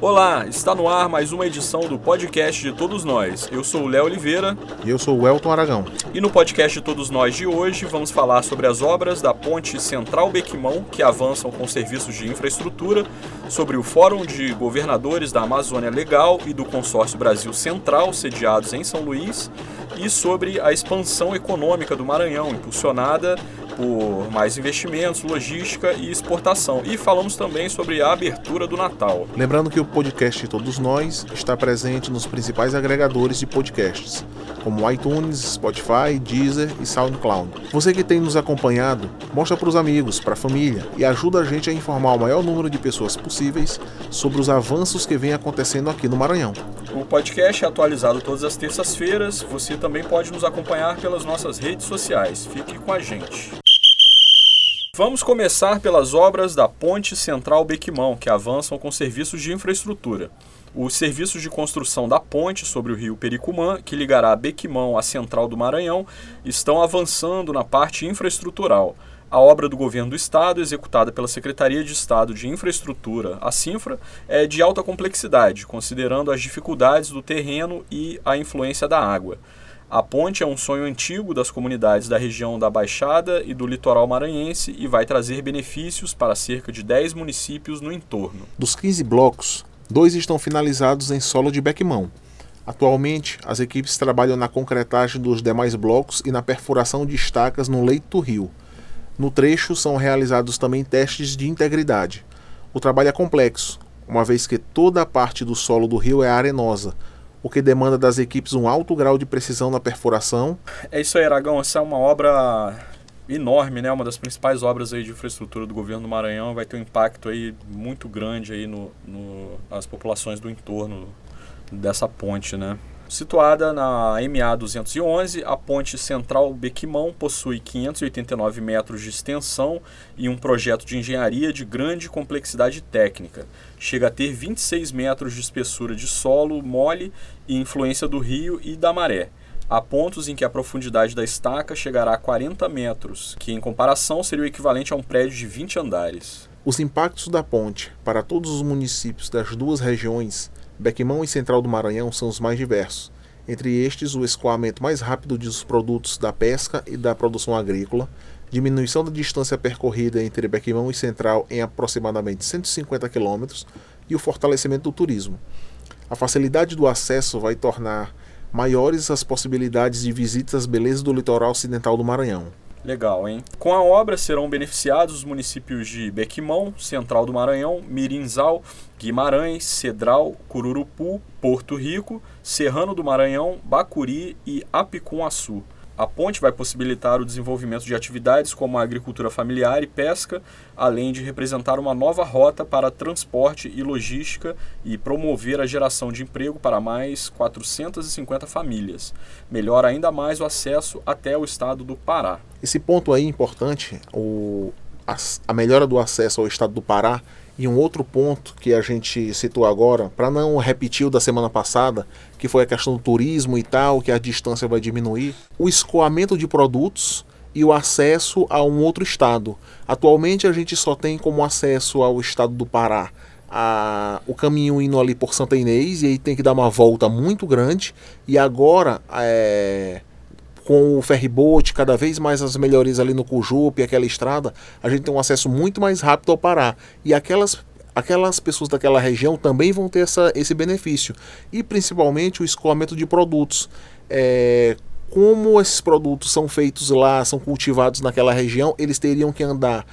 Olá, está no ar mais uma edição do podcast de Todos Nós. Eu sou o Léo Oliveira. E eu sou o Elton Aragão. E no podcast de Todos Nós de hoje vamos falar sobre as obras da Ponte Central Bequimão que avançam com serviços de infraestrutura, sobre o Fórum de Governadores da Amazônia Legal e do Consórcio Brasil Central, sediados em São Luís, e sobre a expansão econômica do Maranhão, impulsionada por mais investimentos, logística e exportação. E falamos também sobre a abertura do Natal. Lembrando que o podcast Todos Nós está presente nos principais agregadores de podcasts, como iTunes, Spotify, Deezer e SoundCloud. Você que tem nos acompanhado, mostra para os amigos, para a família e ajuda a gente a informar o maior número de pessoas possíveis sobre os avanços que vem acontecendo aqui no Maranhão. O podcast é atualizado todas as terças-feiras. Você também pode nos acompanhar pelas nossas redes sociais. Fique com a gente. Vamos começar pelas obras da Ponte Central Bequimão, que avançam com serviços de infraestrutura. Os serviços de construção da ponte sobre o rio Pericumã, que ligará Bequimão à Central do Maranhão, estão avançando na parte infraestrutural. A obra do governo do estado, executada pela Secretaria de Estado de Infraestrutura, a CINFRA, é de alta complexidade, considerando as dificuldades do terreno e a influência da água. A ponte é um sonho antigo das comunidades da região da Baixada e do litoral maranhense e vai trazer benefícios para cerca de 10 municípios no entorno. Dos 15 blocos, dois estão finalizados em solo de bequimão. Atualmente, as equipes trabalham na concretagem dos demais blocos e na perfuração de estacas no leito do rio. No trecho são realizados também testes de integridade. O trabalho é complexo, uma vez que toda a parte do solo do rio é arenosa, o que demanda das equipes um alto grau de precisão na perfuração. É isso aí, Aragão. Essa é uma obra enorme, né? Uma das principais obras aí de infraestrutura do governo do Maranhão. Vai ter um impacto aí muito grande aí no, no nas populações do entorno dessa ponte, né? Situada na MA 211, a ponte central Bequimão possui 589 metros de extensão e um projeto de engenharia de grande complexidade técnica. Chega a ter 26 metros de espessura de solo mole e influência do rio e da maré. Há pontos em que a profundidade da estaca chegará a 40 metros, que em comparação seria o equivalente a um prédio de 20 andares. Os impactos da ponte para todos os municípios das duas regiões Bequimão e Central do Maranhão são os mais diversos. Entre estes, o escoamento mais rápido dos produtos da pesca e da produção agrícola, diminuição da distância percorrida entre Bequimão e Central em aproximadamente 150 km e o fortalecimento do turismo. A facilidade do acesso vai tornar maiores as possibilidades de visitas às belezas do litoral ocidental do Maranhão. Legal, hein? Com a obra serão beneficiados os municípios de Bequimão, Central do Maranhão, Mirinzal, Guimarães, Cedral, Cururupu, Porto Rico, Serrano do Maranhão, Bacuri e Apicum-Açu. A ponte vai possibilitar o desenvolvimento de atividades como a agricultura familiar e pesca, além de representar uma nova rota para transporte e logística e promover a geração de emprego para mais 450 famílias. Melhora ainda mais o acesso até o estado do Pará. Esse ponto aí é importante, o, a, a melhora do acesso ao estado do Pará e um outro ponto que a gente citou agora, para não repetir o da semana passada, que foi a questão do turismo e tal, que a distância vai diminuir, o escoamento de produtos e o acesso a um outro estado. Atualmente a gente só tem como acesso ao estado do Pará a, o caminho indo ali por Santa Inês e aí tem que dar uma volta muito grande. E agora é, com o ferryboat, cada vez mais as melhorias ali no Cujupe, aquela estrada, a gente tem um acesso muito mais rápido ao Pará. E aquelas aquelas pessoas daquela região também vão ter essa, esse benefício. E principalmente o escoamento de produtos. É, como esses produtos são feitos lá, são cultivados naquela região, eles teriam que andar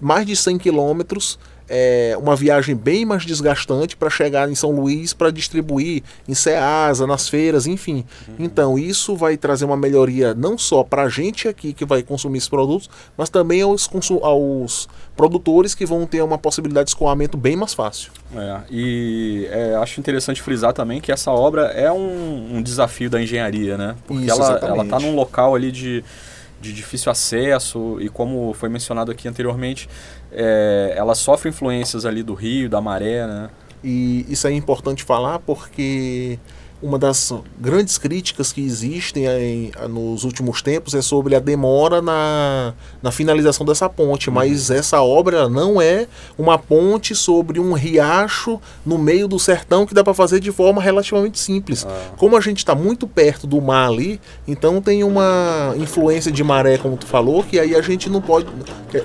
mais de 100 quilômetros é, uma viagem bem mais desgastante para chegar em São Luís para distribuir em Ceasa, nas feiras, enfim. Uhum. Então isso vai trazer uma melhoria não só para a gente aqui que vai consumir esses produtos, mas também aos, aos produtores que vão ter uma possibilidade de escoamento bem mais fácil. É, e é, acho interessante frisar também que essa obra é um, um desafio da engenharia, né? Porque isso, ela está num local ali de de difícil acesso e como foi mencionado aqui anteriormente, é, ela sofre influências ali do rio, da maré, né? E isso é importante falar porque uma das grandes críticas que existem em, nos últimos tempos é sobre a demora na, na finalização dessa ponte, uhum. mas essa obra não é uma ponte sobre um riacho no meio do sertão que dá para fazer de forma relativamente simples. Ah. Como a gente está muito perto do mar ali, então tem uma influência de maré, como tu falou, que aí a gente não pode.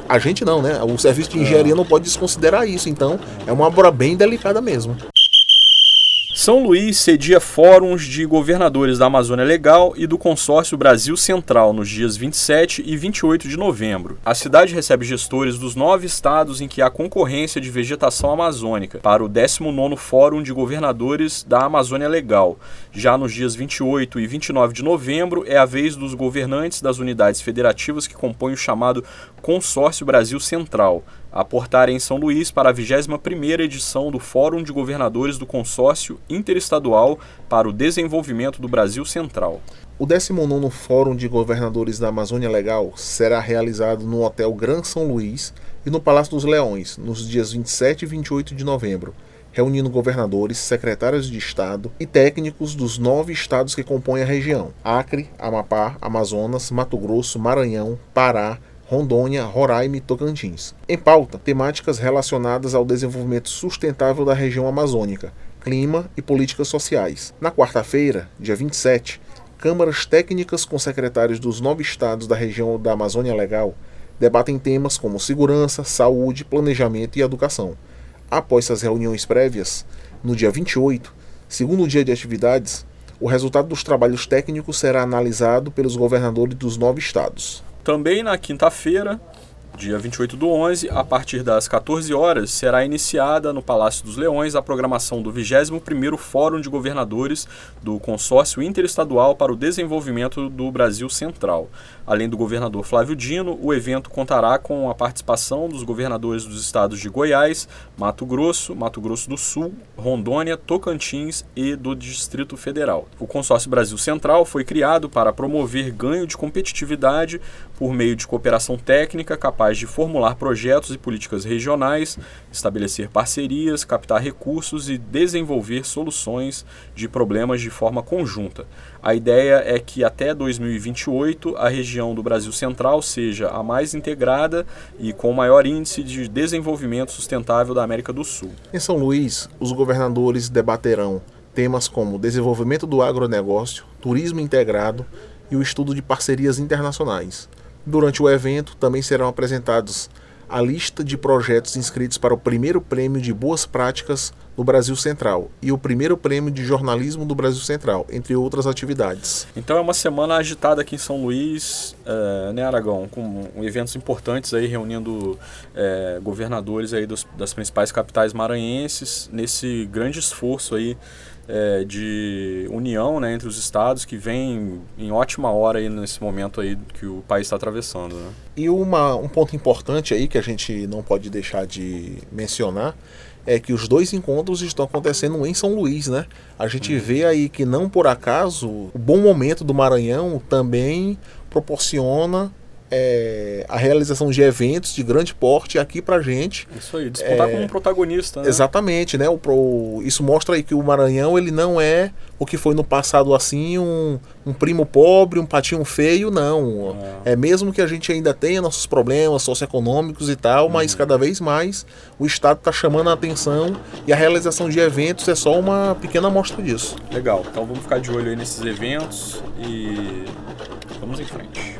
A gente não, né? O serviço de engenharia ah. não pode desconsiderar isso. Então é uma obra bem delicada mesmo. São Luís cedia fóruns de governadores da Amazônia Legal e do Consórcio Brasil Central nos dias 27 e 28 de novembro. A cidade recebe gestores dos nove estados em que há concorrência de vegetação amazônica para o 19º Fórum de Governadores da Amazônia Legal. Já nos dias 28 e 29 de novembro é a vez dos governantes das unidades federativas que compõem o chamado Consórcio Brasil Central, aportarem em São Luís para a 21ª edição do Fórum de Governadores do Consórcio Interestadual para o Desenvolvimento do Brasil Central. O 19º Fórum de Governadores da Amazônia Legal será realizado no Hotel Gran São Luís e no Palácio dos Leões, nos dias 27 e 28 de novembro, reunindo governadores, secretários de Estado e técnicos dos nove estados que compõem a região: Acre, Amapá, Amazonas, Mato Grosso, Maranhão, Pará, Rondônia, Roraima e Tocantins. Em pauta, temáticas relacionadas ao desenvolvimento sustentável da região amazônica, clima e políticas sociais. Na quarta-feira, dia 27, câmaras técnicas com secretários dos nove estados da região da Amazônia Legal debatem temas como segurança, saúde, planejamento e educação. Após essas reuniões prévias, no dia 28, segundo dia de atividades, o resultado dos trabalhos técnicos será analisado pelos governadores dos nove estados. Também na quinta-feira, dia 28 do 11, a partir das 14 horas, será iniciada no Palácio dos Leões a programação do 21º Fórum de Governadores do Consórcio Interestadual para o Desenvolvimento do Brasil Central. Além do governador Flávio Dino, o evento contará com a participação dos governadores dos estados de Goiás, Mato Grosso, Mato Grosso do Sul, Rondônia, Tocantins e do Distrito Federal. O Consórcio Brasil Central foi criado para promover ganho de competitividade por meio de cooperação técnica capaz de formular projetos e políticas regionais, estabelecer parcerias, captar recursos e desenvolver soluções de problemas de forma conjunta. A ideia é que até 2028 a região do Brasil Central seja a mais integrada e com o maior índice de desenvolvimento sustentável da América do Sul. Em São Luís, os governadores debaterão temas como desenvolvimento do agronegócio, turismo integrado e o estudo de parcerias internacionais. Durante o evento também serão apresentados a lista de projetos inscritos para o primeiro prêmio de boas práticas no Brasil Central e o primeiro prêmio de jornalismo do Brasil Central, entre outras atividades. Então é uma semana agitada aqui em São Luís, é, né, Aragão, com eventos importantes aí reunindo é, governadores aí dos, das principais capitais maranhenses nesse grande esforço aí é, de união né, entre os estados que vem em ótima hora aí nesse momento aí que o país está atravessando. Né? E uma, um ponto importante aí que a gente não pode deixar de mencionar é que os dois encontros estão acontecendo em São Luís, né? A gente vê aí que não por acaso o bom momento do Maranhão também proporciona é, a realização de eventos de grande porte aqui pra gente. Isso aí, disputar é, como um protagonista. Né? Exatamente, né? O, pro, isso mostra aí que o Maranhão ele não é o que foi no passado assim, um, um primo pobre, um patinho feio, não. É. é mesmo que a gente ainda tenha nossos problemas socioeconômicos e tal, uhum. mas cada vez mais o Estado está chamando a atenção e a realização de eventos é só uma pequena amostra disso. Legal, então vamos ficar de olho aí nesses eventos e vamos em frente.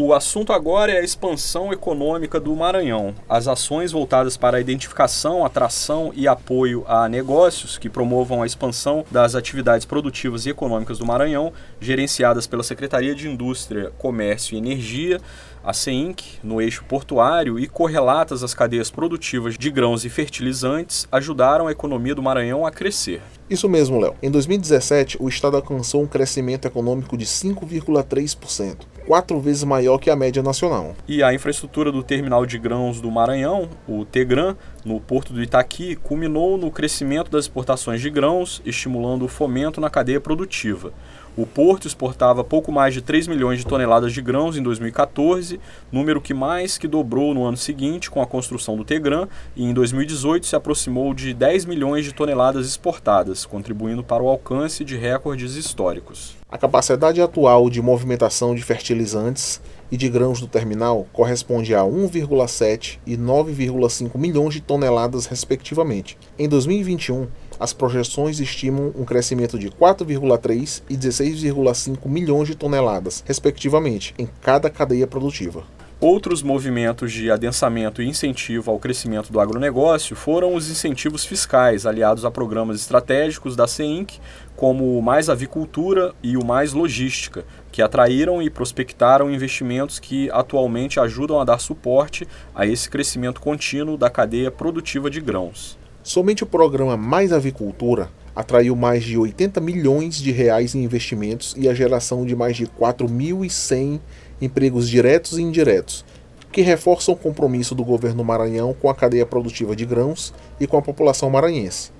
O assunto agora é a expansão econômica do Maranhão. As ações voltadas para a identificação, atração e apoio a negócios que promovam a expansão das atividades produtivas e econômicas do Maranhão, gerenciadas pela Secretaria de Indústria, Comércio e Energia, a CEINC, no eixo portuário e correlatas às cadeias produtivas de grãos e fertilizantes, ajudaram a economia do Maranhão a crescer. Isso mesmo, Léo. Em 2017, o estado alcançou um crescimento econômico de 5,3%, quatro vezes maior que a média nacional. E a infraestrutura do terminal de grãos do Maranhão, o Tegran, no porto do Itaqui, culminou no crescimento das exportações de grãos, estimulando o fomento na cadeia produtiva. O porto exportava pouco mais de 3 milhões de toneladas de grãos em 2014, número que mais que dobrou no ano seguinte com a construção do Tegran, e em 2018 se aproximou de 10 milhões de toneladas exportadas, contribuindo para o alcance de recordes históricos. A capacidade atual de movimentação de fertilizantes e de grãos do terminal corresponde a 1,7 e 9,5 milhões de toneladas, respectivamente. Em 2021, as projeções estimam um crescimento de 4,3 e 16,5 milhões de toneladas, respectivamente, em cada cadeia produtiva. Outros movimentos de adensamento e incentivo ao crescimento do agronegócio foram os incentivos fiscais aliados a programas estratégicos da CEINC, como o Mais Avicultura e o Mais Logística, que atraíram e prospectaram investimentos que atualmente ajudam a dar suporte a esse crescimento contínuo da cadeia produtiva de grãos. Somente o programa Mais Avicultura atraiu mais de 80 milhões de reais em investimentos e a geração de mais de 4.100 empregos diretos e indiretos, que reforçam o compromisso do governo Maranhão com a cadeia produtiva de grãos e com a população maranhense.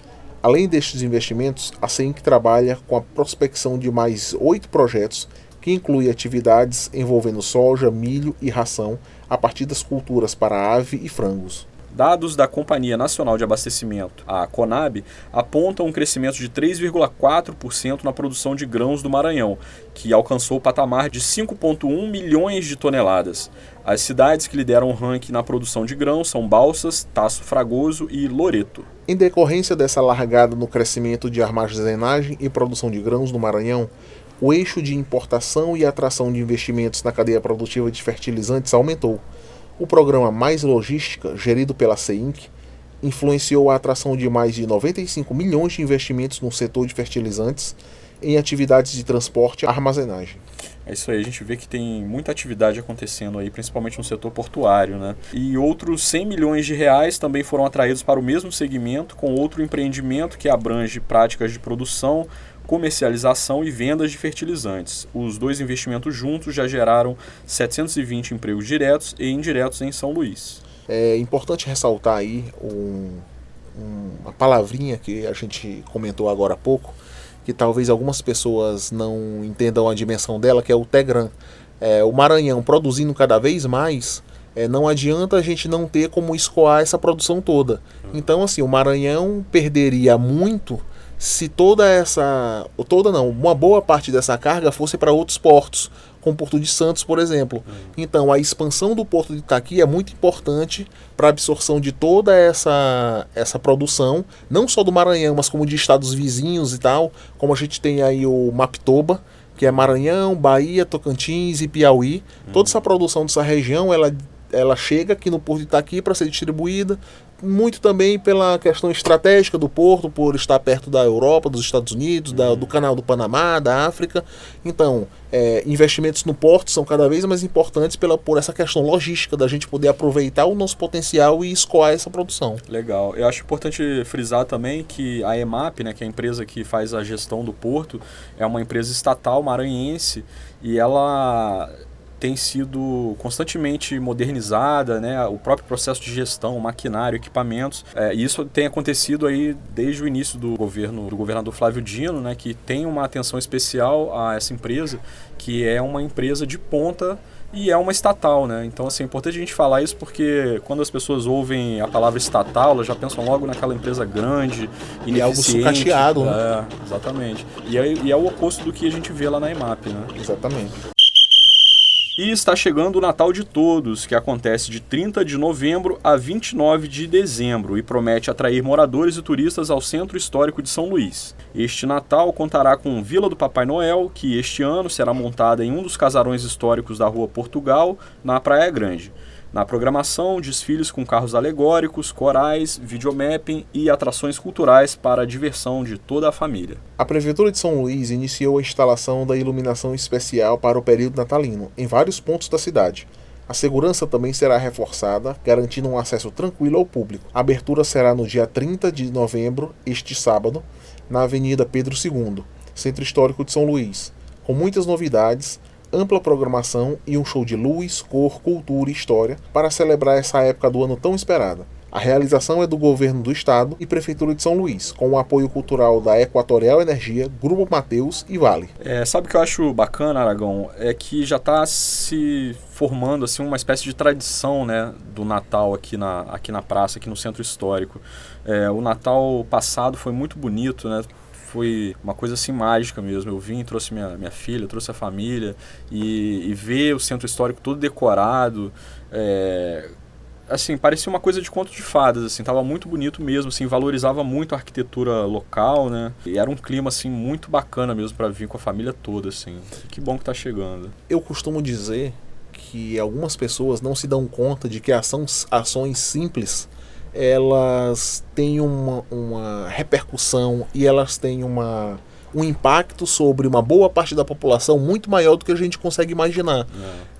Além destes investimentos, a CEINC trabalha com a prospecção de mais oito projetos que inclui atividades envolvendo soja, milho e ração a partir das culturas para ave e frangos. Dados da Companhia Nacional de Abastecimento, a CONAB, apontam um crescimento de 3,4% na produção de grãos do Maranhão, que alcançou o patamar de 5,1 milhões de toneladas. As cidades que lideram o ranking na produção de grãos são Balsas, Taço Fragoso e Loreto. Em decorrência dessa largada no crescimento de armazenagem e produção de grãos no Maranhão, o eixo de importação e atração de investimentos na cadeia produtiva de fertilizantes aumentou o programa Mais Logística, gerido pela CEINC, influenciou a atração de mais de 95 milhões de investimentos no setor de fertilizantes em atividades de transporte e armazenagem. É isso aí, a gente vê que tem muita atividade acontecendo aí, principalmente no setor portuário, né? E outros 100 milhões de reais também foram atraídos para o mesmo segmento, com outro empreendimento que abrange práticas de produção, comercialização e vendas de fertilizantes. Os dois investimentos juntos já geraram 720 empregos diretos e indiretos em São Luís. É importante ressaltar aí um, um, uma palavrinha que a gente comentou agora há pouco, que talvez algumas pessoas não entendam a dimensão dela, que é o Tegran. É, o Maranhão produzindo cada vez mais, é, não adianta a gente não ter como escoar essa produção toda. Então, assim, o Maranhão perderia muito se toda essa, toda não, uma boa parte dessa carga fosse para outros portos, como o Porto de Santos, por exemplo. Uhum. Então, a expansão do Porto de Itaqui é muito importante para a absorção de toda essa, essa produção, não só do Maranhão, mas como de estados vizinhos e tal, como a gente tem aí o Mapitoba, que é Maranhão, Bahia, Tocantins e Piauí. Toda essa produção dessa região, ela ela chega aqui no Porto de Itaqui para ser distribuída, muito também pela questão estratégica do porto, por estar perto da Europa, dos Estados Unidos, da, do canal do Panamá, da África. Então, é, investimentos no porto são cada vez mais importantes pela, por essa questão logística, da gente poder aproveitar o nosso potencial e escoar essa produção. Legal. Eu acho importante frisar também que a EMAP, né, que é a empresa que faz a gestão do porto, é uma empresa estatal maranhense e ela tem sido constantemente modernizada, né? O próprio processo de gestão, maquinário, equipamentos. É, e isso tem acontecido aí desde o início do governo do governador Flávio Dino, né? Que tem uma atenção especial a essa empresa, que é uma empresa de ponta e é uma estatal, né? Então, assim, é importante a gente falar isso porque quando as pessoas ouvem a palavra estatal, elas já pensam logo naquela empresa grande, e é algo sucateado, né? É, exatamente. E é, e é o oposto do que a gente vê lá na EMAP, né? Exatamente. E está chegando o Natal de Todos, que acontece de 30 de novembro a 29 de dezembro e promete atrair moradores e turistas ao Centro Histórico de São Luís. Este Natal contará com Vila do Papai Noel, que este ano será montada em um dos casarões históricos da Rua Portugal, na Praia Grande. Na programação, desfiles com carros alegóricos, corais, videomapping e atrações culturais para a diversão de toda a família. A Prefeitura de São Luís iniciou a instalação da iluminação especial para o período natalino em vários pontos da cidade. A segurança também será reforçada, garantindo um acesso tranquilo ao público. A abertura será no dia 30 de novembro, este sábado, na Avenida Pedro II, Centro Histórico de São Luís, com muitas novidades ampla programação e um show de luz, cor, cultura e história para celebrar essa época do ano tão esperada. A realização é do governo do estado e prefeitura de São Luís, com o apoio cultural da Equatorial Energia, Grupo Mateus e Vale. É, sabe o que eu acho bacana, Aragão? É que já está se formando assim uma espécie de tradição, né, do Natal aqui na, aqui na praça, aqui no centro histórico. É, o Natal passado foi muito bonito, né? Foi uma coisa assim mágica mesmo. Eu vim, trouxe minha, minha filha, trouxe a família e, e ver o centro histórico todo decorado, é, assim, parecia uma coisa de conto de fadas, assim, tava muito bonito mesmo, assim, valorizava muito a arquitetura local, né? E era um clima assim muito bacana mesmo para vir com a família toda, assim. Que bom que tá chegando. Eu costumo dizer que algumas pessoas não se dão conta de que ações, ações simples elas têm uma, uma repercussão e elas têm uma um impacto sobre uma boa parte da população muito maior do que a gente consegue imaginar.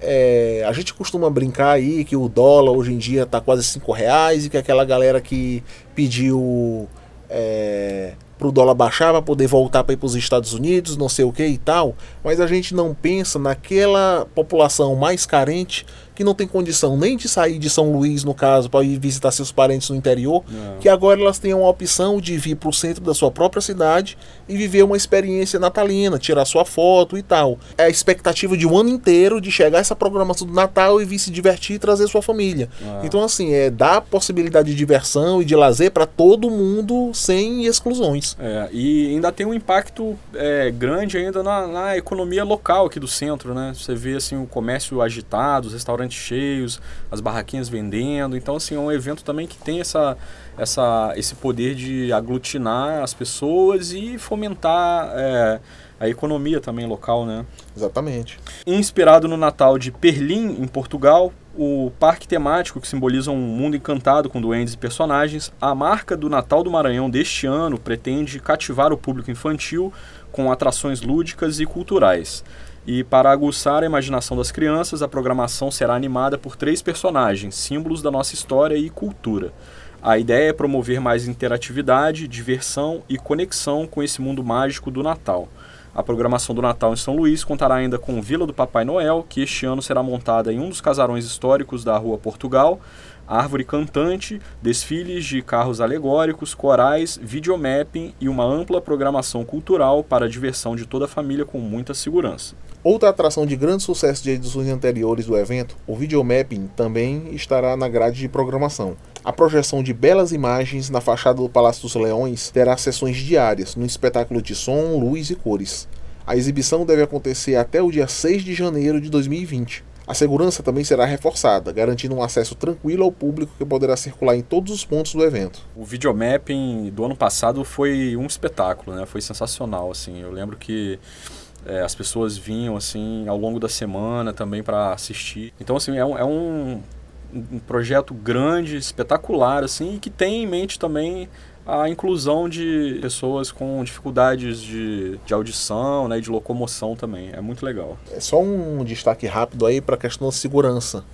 É. É, a gente costuma brincar aí que o dólar hoje em dia está quase 5 reais e que aquela galera que pediu é, para o dólar baixar para poder voltar para ir para os Estados Unidos, não sei o que e tal, mas a gente não pensa naquela população mais carente que não tem condição nem de sair de São Luís, no caso, para ir visitar seus parentes no interior, não. que agora elas tenham a opção de vir para o centro da sua própria cidade e viver uma experiência natalina, tirar sua foto e tal. É a expectativa de um ano inteiro de chegar essa programação do Natal e vir se divertir e trazer sua família. Ah. Então, assim, é dar possibilidade de diversão e de lazer para todo mundo sem exclusões. É, e ainda tem um impacto é, grande ainda na, na economia local aqui do centro, né? Você vê assim o comércio agitado, os restaurantes restaurantes cheios, as barraquinhas vendendo. Então, assim, é um evento também que tem essa, essa, esse poder de aglutinar as pessoas e fomentar é, a economia também local, né? Exatamente. Inspirado no Natal de Perlim, em Portugal, o parque temático que simboliza um mundo encantado com duendes e personagens, a marca do Natal do Maranhão deste ano pretende cativar o público infantil com atrações lúdicas e culturais. E para aguçar a imaginação das crianças, a programação será animada por três personagens, símbolos da nossa história e cultura. A ideia é promover mais interatividade, diversão e conexão com esse mundo mágico do Natal. A programação do Natal em São Luís contará ainda com Vila do Papai Noel, que este ano será montada em um dos casarões históricos da Rua Portugal, árvore cantante, desfiles de carros alegóricos, corais, videomapping e uma ampla programação cultural para a diversão de toda a família com muita segurança. Outra atração de grande sucesso de edições anteriores do evento, o videomapping, também estará na grade de programação. A projeção de belas imagens na fachada do Palácio dos Leões terá sessões diárias, no espetáculo de som, luz e cores. A exibição deve acontecer até o dia 6 de janeiro de 2020. A segurança também será reforçada, garantindo um acesso tranquilo ao público que poderá circular em todos os pontos do evento. O videomapping do ano passado foi um espetáculo, né? Foi sensacional, assim. Eu lembro que é, as pessoas vinham assim ao longo da semana também para assistir. Então assim é um, é um, um, projeto grande, espetacular assim e que tem em mente também a inclusão de pessoas com dificuldades de, de audição, né, de locomoção também. É muito legal. É só um destaque rápido aí para a questão da segurança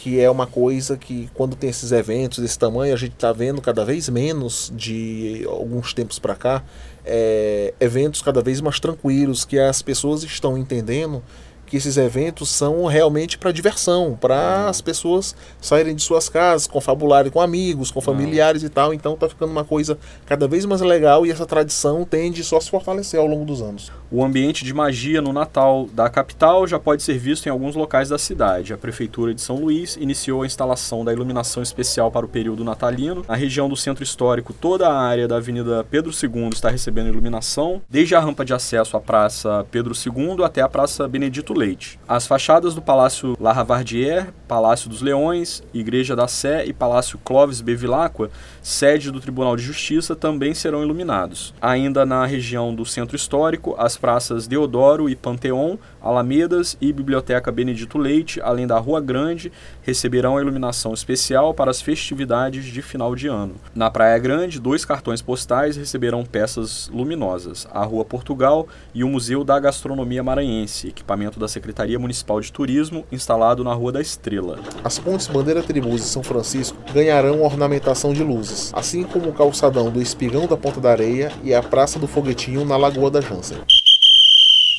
que é uma coisa que quando tem esses eventos desse tamanho a gente está vendo cada vez menos de alguns tempos para cá é, eventos cada vez mais tranquilos que as pessoas estão entendendo que esses eventos são realmente para diversão, para uhum. as pessoas saírem de suas casas, confabularem com amigos, com familiares uhum. e tal. Então tá ficando uma coisa cada vez mais legal e essa tradição tende só a se fortalecer ao longo dos anos. O ambiente de magia no Natal da capital já pode ser visto em alguns locais da cidade. A Prefeitura de São Luís iniciou a instalação da iluminação especial para o período natalino. Na região do centro histórico, toda a área da Avenida Pedro II está recebendo iluminação, desde a rampa de acesso à Praça Pedro II até a Praça Benedito Leite. As fachadas do Palácio La Palácio dos Leões, Igreja da Sé e Palácio Clóvis Bevilacqua, sede do Tribunal de Justiça, também serão iluminados. Ainda na região do Centro Histórico, as praças Deodoro e Panteon, Alamedas e Biblioteca Benedito Leite, além da Rua Grande, receberão a iluminação especial para as festividades de final de ano. Na Praia Grande, dois cartões postais receberão peças luminosas: a Rua Portugal e o Museu da Gastronomia Maranhense, equipamento da Secretaria Municipal de Turismo, instalado na Rua da Estrela. As pontes Bandeira Tribus e São Francisco ganharão ornamentação de luzes, assim como o calçadão do Espigão da Ponta da Areia e a Praça do Foguetinho na Lagoa da Jansen.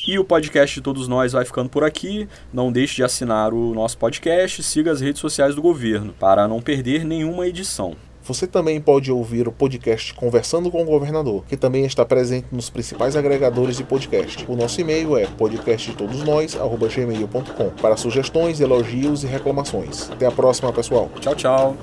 E o podcast de todos nós vai ficando por aqui. Não deixe de assinar o nosso podcast, siga as redes sociais do governo para não perder nenhuma edição. Você também pode ouvir o podcast Conversando com o Governador, que também está presente nos principais agregadores de podcast. O nosso e-mail é podcasttodosnós@gmail.com para sugestões, elogios e reclamações. Até a próxima, pessoal. Tchau, tchau.